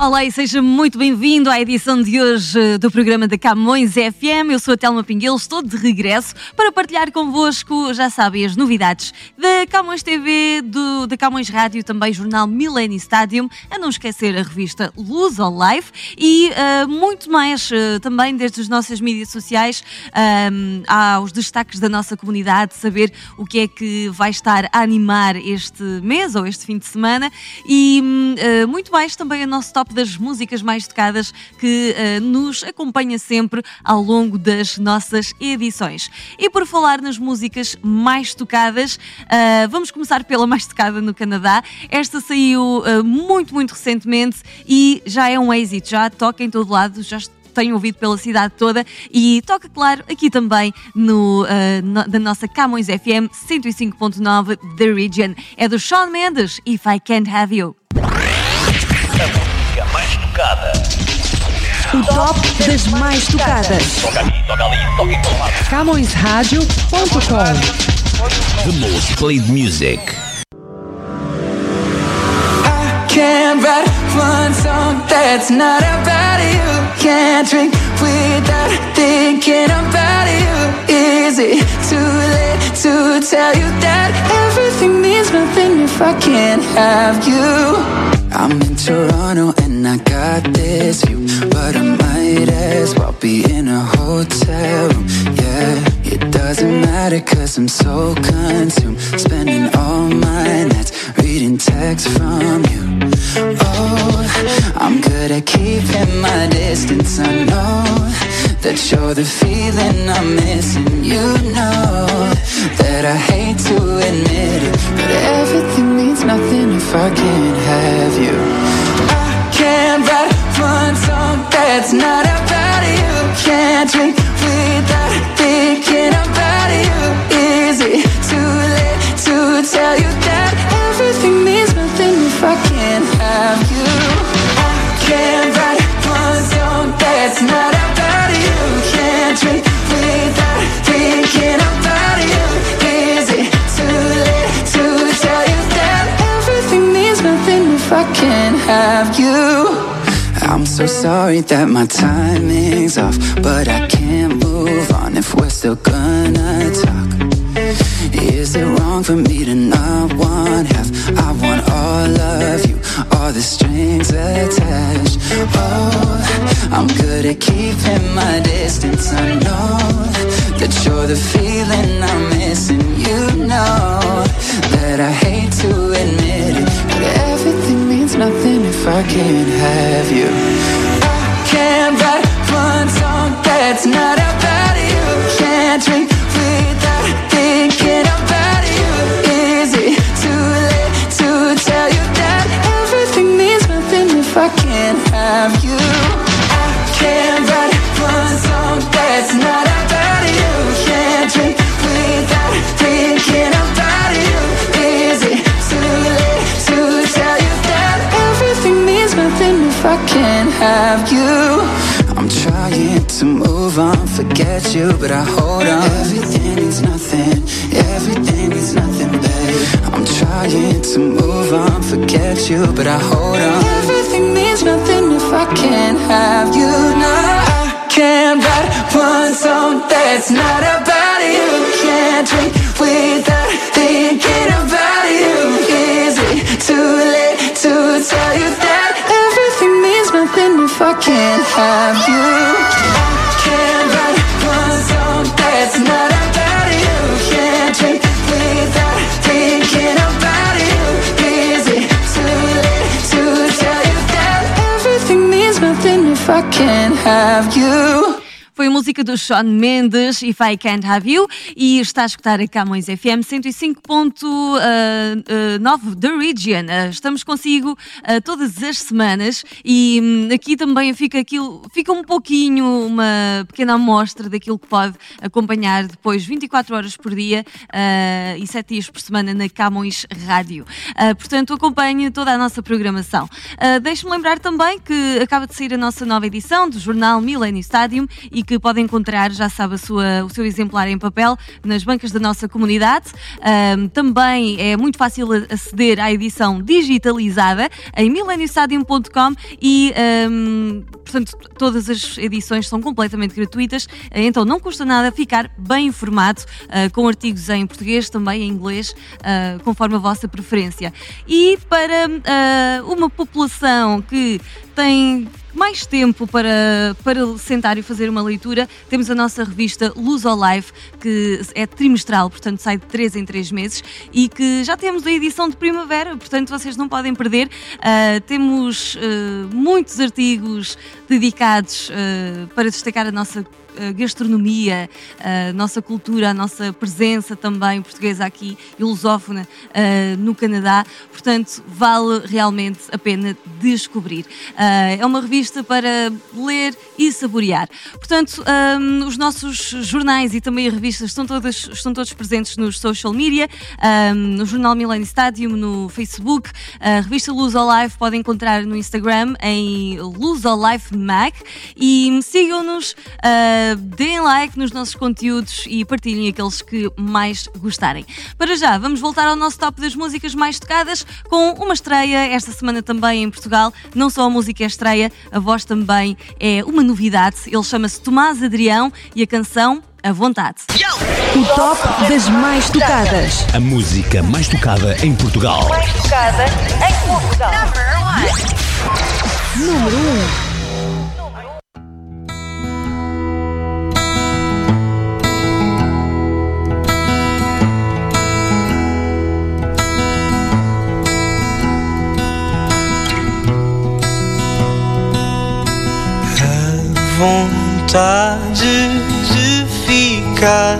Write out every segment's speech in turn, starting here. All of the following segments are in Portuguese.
Olá e seja muito bem-vindo à edição de hoje eh, do programa da Camões FM. Eu sou a Telma Pinguel, estou de regresso para partilhar convosco, já sabem, as novidades da Camões TV, do, da Camões Rádio, também jornal Millennium Stadium, a não esquecer a revista Luz on Life e uh, muito mais uh, também desde as nossas mídias sociais um, aos destaques da nossa comunidade, saber o que é que vai estar a animar este mês ou este fim de semana e uh, muito mais também a nosso top top das músicas mais tocadas que uh, nos acompanha sempre ao longo das nossas edições. E por falar nas músicas mais tocadas, uh, vamos começar pela mais tocada no Canadá. Esta saiu uh, muito, muito recentemente e já é um êxito, já toca em todo lado, já tenho ouvido pela cidade toda e toca, claro, aqui também no, uh, no da nossa Camões FM 105.9 The Region. É do Shawn Mendes, If I Can't Have You mais tocada. O top das mais tocadas. Toca ali, toca ali, toca em todo lado. CamõesRádio.com The most played music. Can't write one song that's not about you. Can't drink without thinking about you. Is it too late to tell you that everything means nothing if I can't have you? I'm in Toronto and I got this view, but I might as well be in a hotel room. Yeah, it doesn't matter cause I'm so consumed, spending all my nights reading texts from you. Oh, I'm good at keeping my distance. I know that you're the feeling I'm missing. You know that I hate to admit it, but everything means nothing if I can't have you. I can't write one song that's not about you. Can't drink without thinking about you. Is it too late to tell you if I can't have you? I'm so sorry that my timing's off, but I can't move on if we're still gonna talk. Is it wrong for me to not want half? I want all of you, all the strings attached. Oh, I'm good at keeping my distance. I know that you're the feeling I'm missing. You know that I hate to admit nothing if I can't have you. I can't write one song that's not about forget you, but I hold on. Everything means nothing, everything means nothing, babe. I'm trying to move on, forget you, but I hold on. Everything means nothing if I can't have you now. I can't write one song that's not about you. Can't drink without thinking about you. Is it too late to tell you that everything means nothing if I can't have you? Can't have you? Música do Sean Mendes, If I Can't Have You, e está a escutar a Camões FM 105.9 da Region. Uh, estamos consigo todas as semanas e um, aqui também fica, aquilo, fica um pouquinho uma pequena amostra daquilo que pode acompanhar depois 24 horas por dia e 7 dias por semana na Camões Rádio. portanto, acompanhe toda a nossa programação. Deixe-me lembrar também que acaba de sair a nossa nova edição do jornal Millennium Stadium e que podem encontrar, já sabe, sua, o seu exemplar em papel nas bancas da nossa comunidade. Um, também é muito fácil aceder à edição digitalizada em millenniumstadium.com e, um, portanto, todas as edições são completamente gratuitas, então não custa nada ficar bem informado uh, com artigos em português, também em inglês, uh, conforme a vossa preferência. E para uh, uma população que tem mais tempo para, para sentar e fazer uma leitura, temos a nossa revista Luz ao Life, que é trimestral, portanto sai de 3 em 3 meses, e que já temos a edição de primavera, portanto vocês não podem perder. Uh, temos uh, muitos artigos dedicados uh, para destacar a nossa gastronomia, a nossa cultura, a nossa presença também portuguesa aqui lusófona uh, no Canadá. Portanto, vale realmente a pena descobrir. Uh, é uma revista para ler e saborear. Portanto, um, os nossos jornais e também as revistas estão, todas, estão todos presentes nos social media, um, no jornal Millennium Stadium, no Facebook, a revista Luz Life podem encontrar no Instagram em Luz Life Mac e sigam-nos. Uh, deem like nos nossos conteúdos e partilhem aqueles que mais gostarem. Para já, vamos voltar ao nosso top das músicas mais tocadas com uma estreia esta semana também em Portugal. Não só a música é estreia, a voz também é uma novidade. Ele chama-se Tomás Adrião e a canção a vontade. O top das mais tocadas. A música mais tocada em Portugal. Mais tocada em Portugal. Número 1. Vontade de ficar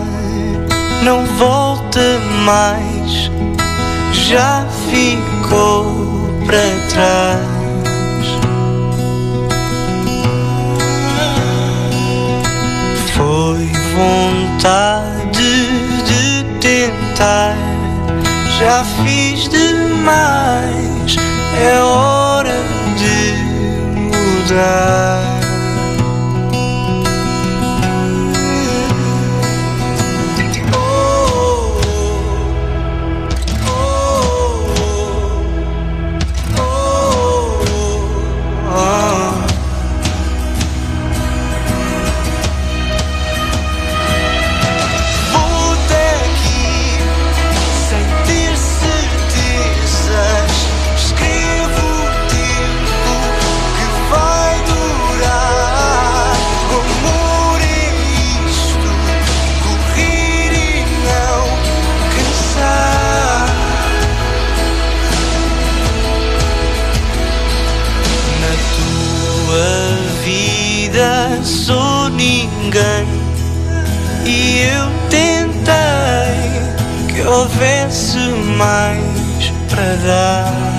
não volta mais, já ficou para trás. Foi vontade de tentar, já fiz demais, é hora de mudar. Mais para dar.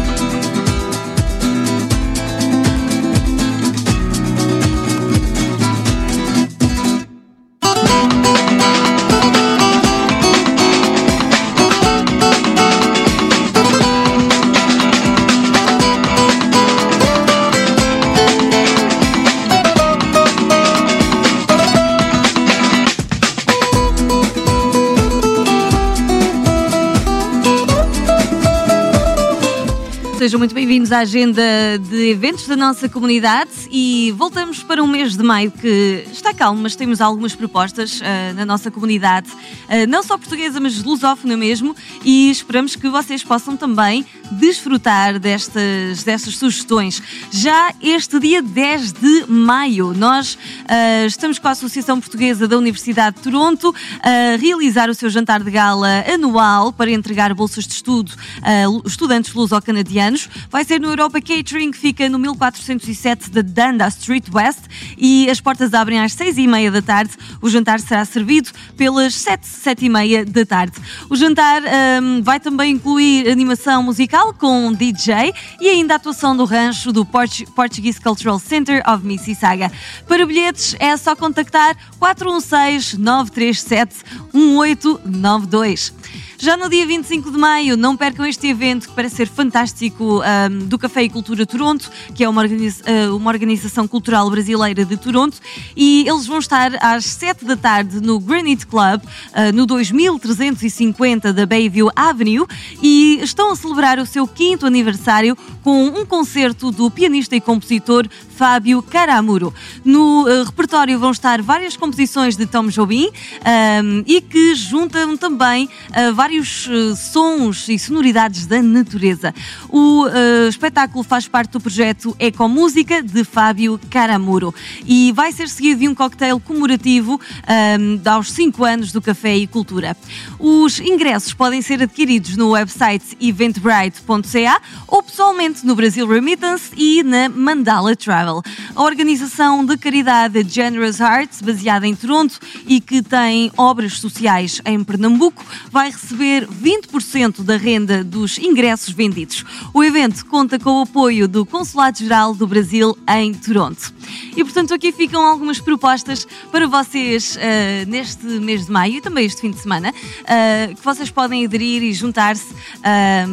Muito bem-vindos à agenda de eventos da nossa comunidade e voltamos para um mês de maio que está calmo, mas temos algumas propostas ah, na nossa comunidade, ah, não só portuguesa, mas lusófona mesmo, e esperamos que vocês possam também desfrutar destas, destas sugestões. Já este dia 10 de maio, nós ah, estamos com a Associação Portuguesa da Universidade de Toronto a realizar o seu jantar de gala anual para entregar bolsas de estudo a estudantes luso-canadianos. Vai ser no Europa Catering, fica no 1407 da Dunda Street West e as portas abrem às 6 e meia da tarde. O jantar será servido pelas 7, 7 e meia da tarde. O jantar ahm, vai também incluir animação musical com um DJ e ainda a atuação do rancho do Portu- Portuguese Cultural Center of Mississauga. Para bilhetes é só contactar 416 937 1892. Já no dia 25 de maio, não percam este evento que parece ser fantástico ahm, do Café e Cultura Toronto, que é uma, organiza- ah, uma organização cultural brasileira de Toronto, e eles vão estar às 7 da tarde no Granite Club, ah, no 2350 da Bayview Avenue, e estão a celebrar o seu quinto aniversário com um concerto do pianista e compositor Fábio Caramuro. No eh, repertório vão estar várias composições de Tom Jobim ahm, e que juntam também ah, vários eh, sons e sonoridades da natureza. O eh, espetáculo faz parte do projeto Ecomúsica de Fábio Caramuro e vai ser seguido de um cocktail comemorativo ahm, aos 5 anos do Café e Cultura. Os ingressos podem ser adquiridos no website eventbrite.ca ou pessoalmente no Brasil Remittance e na Mandala Travel. A organização de caridade Generous Hearts, baseada em Toronto e que tem obras sociais em Pernambuco, vai receber 20% da renda dos ingressos vendidos. O evento conta com o apoio do Consulado-Geral do Brasil em Toronto. E portanto aqui ficam algumas propostas para vocês ah, neste mês de maio e também este fim de semana, ah, que vocês podem aderir e juntar-se ah,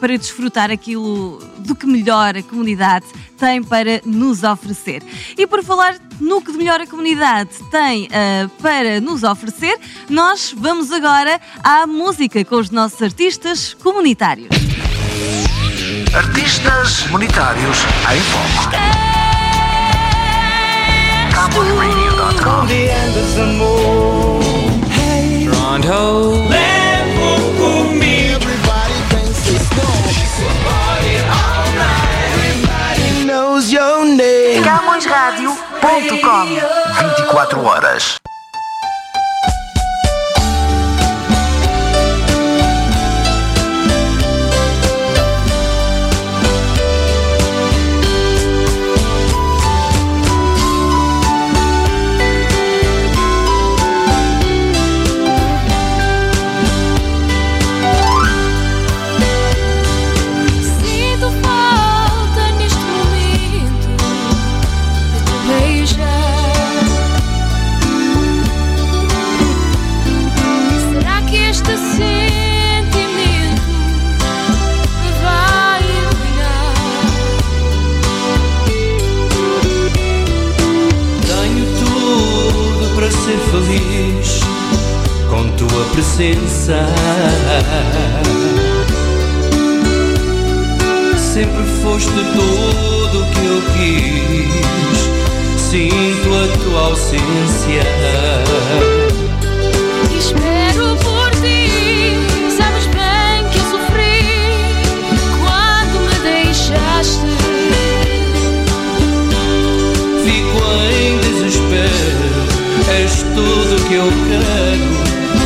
para desfrutar aquilo do que melhor a comunidade tem para nos oferecer. E por falar no que de melhor a comunidade tem para nos oferecer, nós vamos agora à música com os nossos artistas comunitários. Artistas comunitários em foco. Your name. CamõesRádio.com 24 horas. A tua ausência. Espero por ti. Sabes bem que eu sofri quando me deixaste. Fico em desespero. És tudo o que eu quero,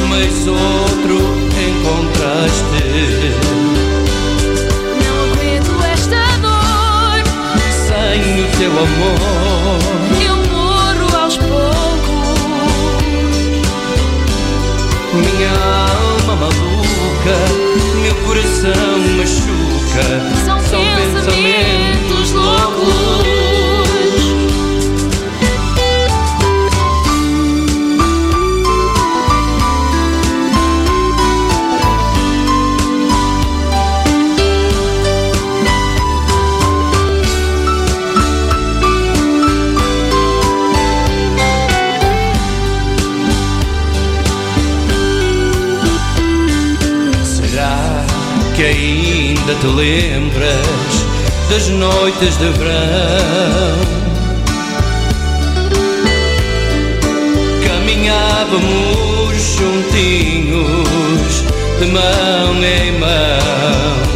mas outro encontraste. Não aguento esta dor. Sem o teu amor. Coração machuca. São te lembras das noites de verão? Caminhávamos juntinhos, de mão em mão.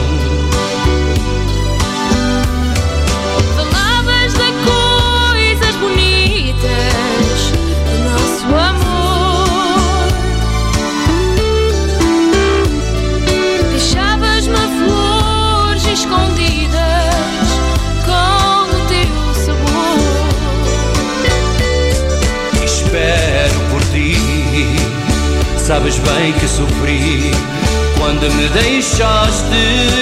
Sabes bem que sofri quando me deixaste.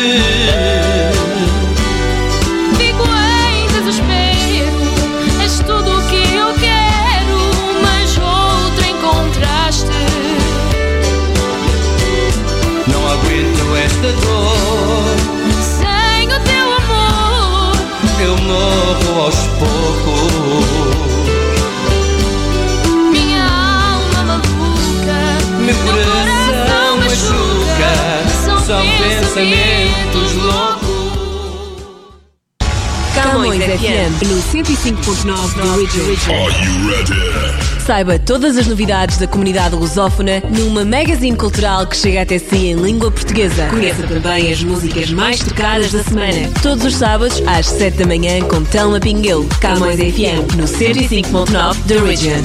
Pensamentos loucos. Camões FM no 105.9 da Original. Saiba todas as novidades da comunidade lusófona numa magazine cultural que chega até si em língua portuguesa. Conheça também as músicas mais tocadas da semana. Todos os sábados às 7 da manhã com Telma Pinguel. Camões FM no 105.9 da Original.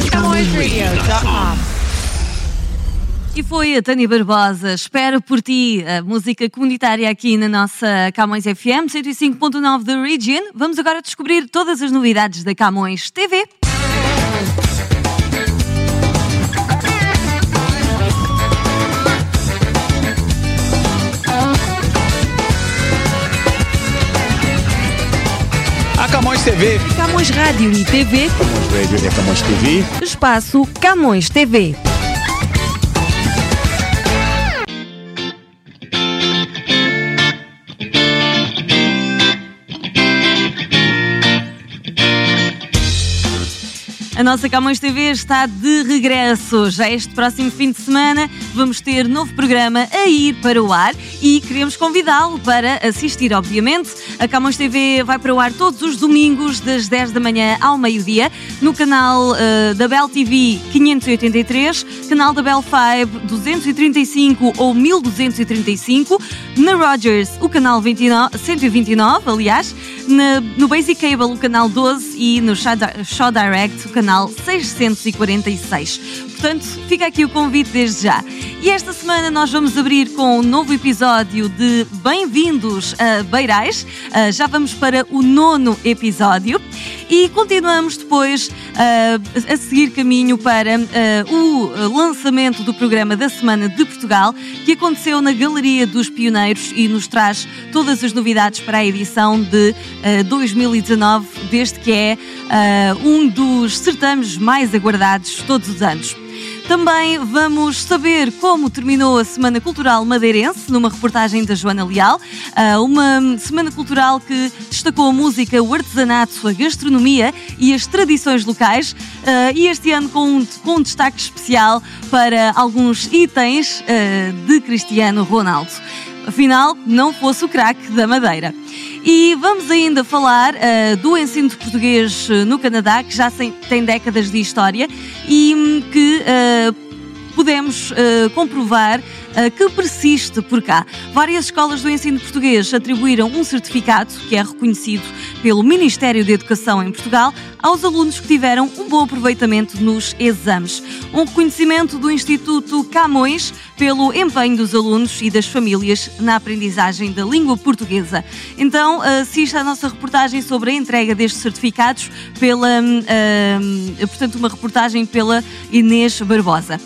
E foi a Tânia Barbosa, Espero por ti, a música comunitária aqui na nossa Camões FM 105.9 da Region. Vamos agora descobrir todas as novidades da Camões TV. A Camões TV. Camões Rádio e TV, Camões Radio e Camões TV. espaço Camões TV. A nossa Camões TV está de regresso. Já este próximo fim de semana vamos ter novo programa a ir para o ar e queremos convidá-lo para assistir, obviamente. A Camões TV vai para o ar todos os domingos, das 10 da manhã ao meio-dia, no canal eh, da Bell TV 583, canal da Bell 5 235 ou 1235, na Rogers o canal 29, 129, aliás, na- no Basic Cable o canal 12 e no Shaw Direct o canal 646. Portanto, fica aqui o convite desde já. E esta semana nós vamos abrir com um novo episódio de Bem-vindos a Beirais. Ah, já vamos para o nono episódio e continuamos depois ah, a seguir caminho para ah, o lançamento do programa da Semana de Portugal, que aconteceu na Galeria dos Pioneiros e nos traz todas as novidades para a edição de ah, 2019, desde que é ah, um dos certames mais aguardados todos os anos. Também vamos saber como terminou a Semana Cultural Madeirense, numa reportagem da Joana Leal. Ah, Uma semana cultural que destacou a música, o artesanato, a gastronomia e as tradições locais. Ah, E este ano com um, com um destaque especial para alguns itens ah, de Cristiano Ronaldo. Afinal, não fosse o craque da Madeira. E vamos ainda falar ah, do ensino de português ah, no Canadá, que já tem décadas de história e hum, que podemos ah, comprovar ah, que persiste por cá. Várias escolas do ensino português atribuíram um certificado, que é reconhecido pelo Ministério da Educação em Portugal, aos alunos que tiveram um bom aproveitamento nos exames. Um reconhecimento do Instituto Camões pelo empenho dos alunos e das famílias na aprendizagem da língua portuguesa. Então, assista à nossa reportagem sobre a entrega destes certificados pela, hum, portanto, uma reportagem pela Inês Barbosa.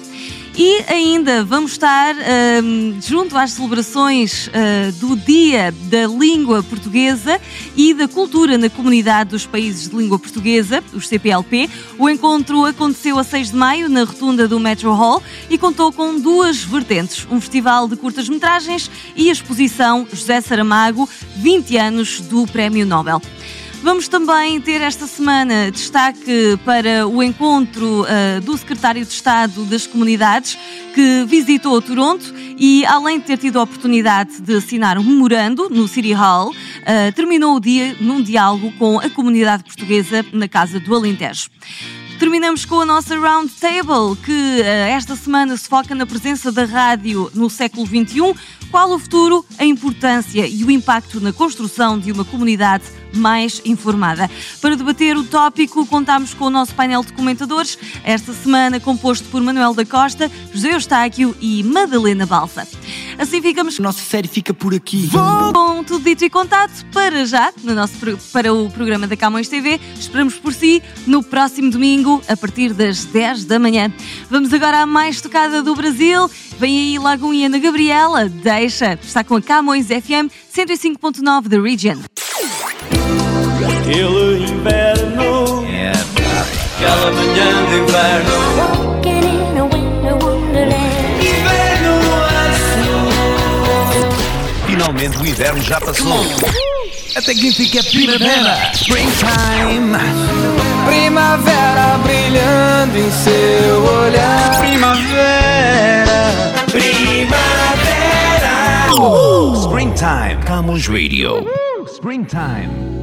E ainda vamos estar ahm, junto às celebrações ah, do Dia da Língua Portuguesa e da Cultura na Comunidade dos Países de Língua Portuguesa, os CPLP. O encontro aconteceu a 6 de maio na rotunda do Metro Hall e contou com duas vertentes: um festival de curtas-metragens e a exposição José Saramago, 20 anos do Prémio Nobel. Vamos também ter esta semana destaque para o encontro ah, do Secretário de Estado das Comunidades, que visitou Toronto e, além de ter tido a oportunidade de assinar um memorando no City Hall, ah, terminou o dia num diálogo com a comunidade portuguesa na Casa do Alentejo. Terminamos com a nossa Round Table, que eh, esta semana se foca na presença da rádio no século XXI. Qual o futuro, a importância e o impacto na construção de uma comunidade mais informada? Para debater o tópico, contamos com o nosso painel de comentadores, esta semana composto por Manuel da Costa, José Eustáquio e Madalena Balsa. Assim ficamos Nossa série fica por aqui. com tudo dito e contado para já, no nosso, para o programa da Camões TV. Esperamos por si no próximo domingo, a partir das 10 da manhã. Vamos agora à mais tocada do Brasil. Vem aí logo e Ana Gabriela. Deixa, está com a Camões FM 105.9 da Region. Aquele inverno. É. Aquela manhã de inverno. Inverno azul. Finalmente o inverno já passou. Até que que é primavera. Springtime. Primavera brilhando em seu olhar. Primavera. Primavera. Springtime. Camões Radio. Springtime.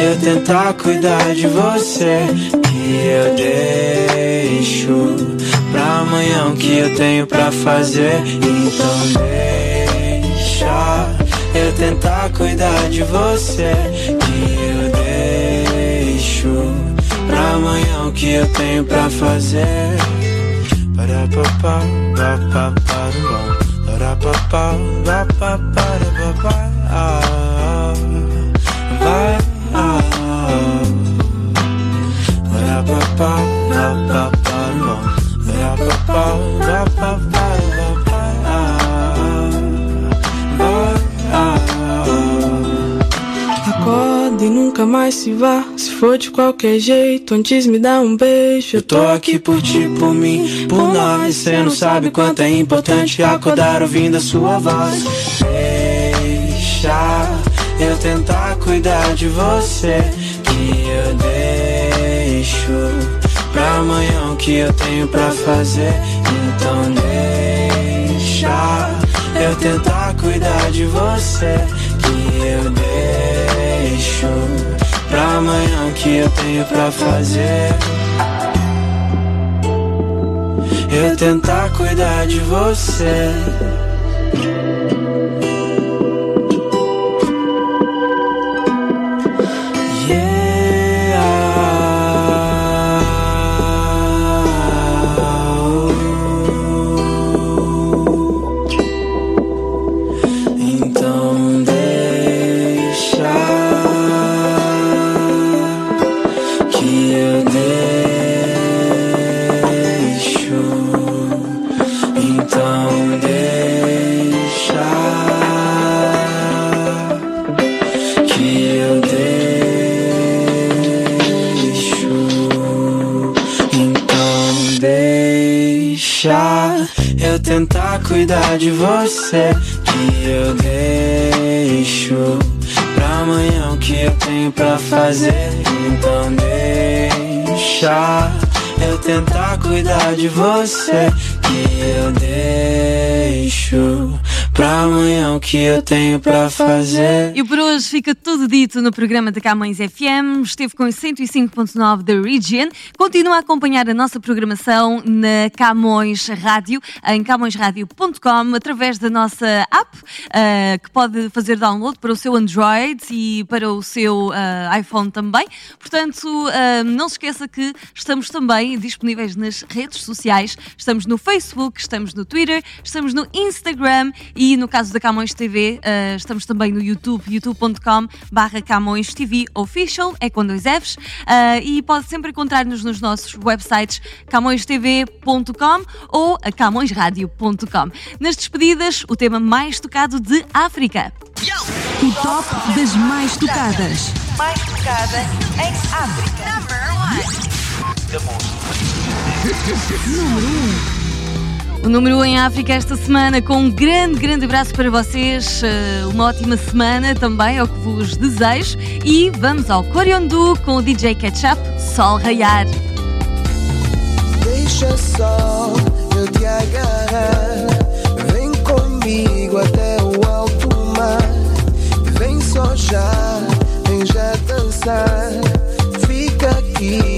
eu tentar cuidar de você. Que eu deixo pra amanhã o que eu tenho pra fazer. Então, deixa eu tentar cuidar de você. Que eu deixo pra amanhã o que eu tenho pra fazer. Para papá, papá, para papá, papá, para papá. Vai, Acorda e nunca mais se vá. Se for de qualquer jeito, antes me dá um beijo. Eu tô aqui por ti, por mim, por nós. Cê não sabe quanto é importante acordar ouvindo a sua voz. Deixa eu tentar cuidar de você. Que eu deixo pra amanhã o que eu tenho pra fazer. Então deixa eu tentar cuidar de você. Que eu deixo pra amanhã o que eu tenho pra fazer. Eu tentar cuidar de você. Tentar cuidar de você. Que eu deixo pra amanhã o que eu tenho pra fazer. Então deixa eu tentar cuidar de você. Que eu deixo pra amanhã o que eu tenho pra fazer. E por hoje fica tudo dito no programa da Camões FM. Esteve com os 105.9 da Region. Continua a acompanhar a nossa programação na Camões Rádio, em camõesradio.com, através da nossa app, uh, que pode fazer download para o seu Android e para o seu uh, iPhone também. Portanto, uh, não se esqueça que estamos também disponíveis nas redes sociais. Estamos no Facebook, estamos no Twitter, estamos no Instagram e no caso da Camões TV, uh, estamos também no YouTube, youtube.com barra Camões TV Official, é com dois Fs, uh, e pode sempre encontrar-nos nos nossos websites camõestv.com ou a camõesradio.com. Nas despedidas, o tema mais tocado de África. O top das mais tocadas. Mais tocada em África. Número 1. O número 1 em África esta semana, com um grande, grande abraço para vocês. Uma ótima semana também, é o que vos desejo. E vamos ao Coriondu com o DJ Ketchup, Sol Raiar. Deixa só eu te agarrar. Vem comigo até o alto mar. Vem só já, vem já dançar. Fica aqui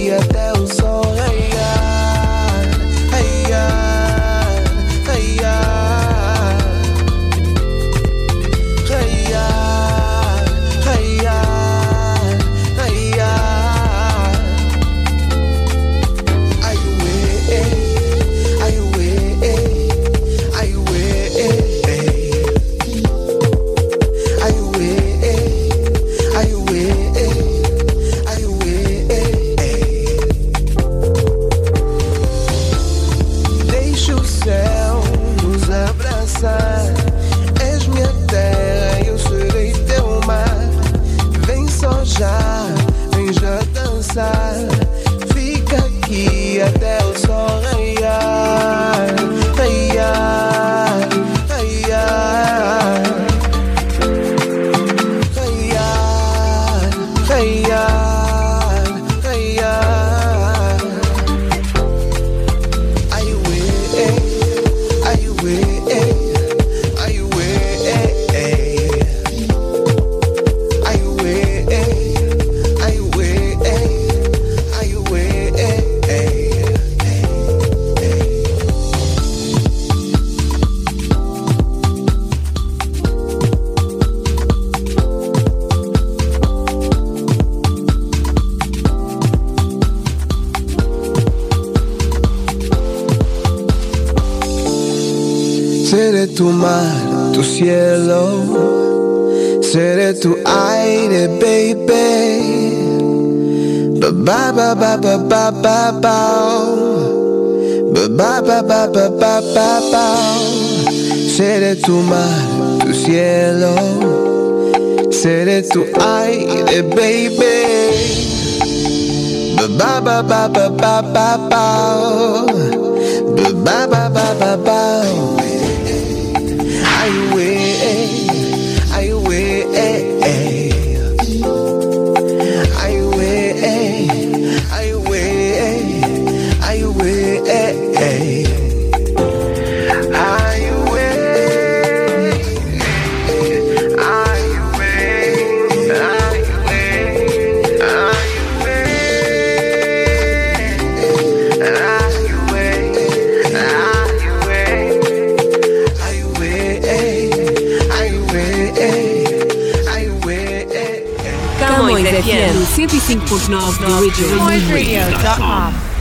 Ba ba ba ba ba ba ba ba. Ba ba ba ba ba ba. Seré tu mar, tu cielo, seré tu aire, baby. Ba ba ba ba ba ba ba ba. Ba ba ba ba 105.9 do Region. CamõesRadio.com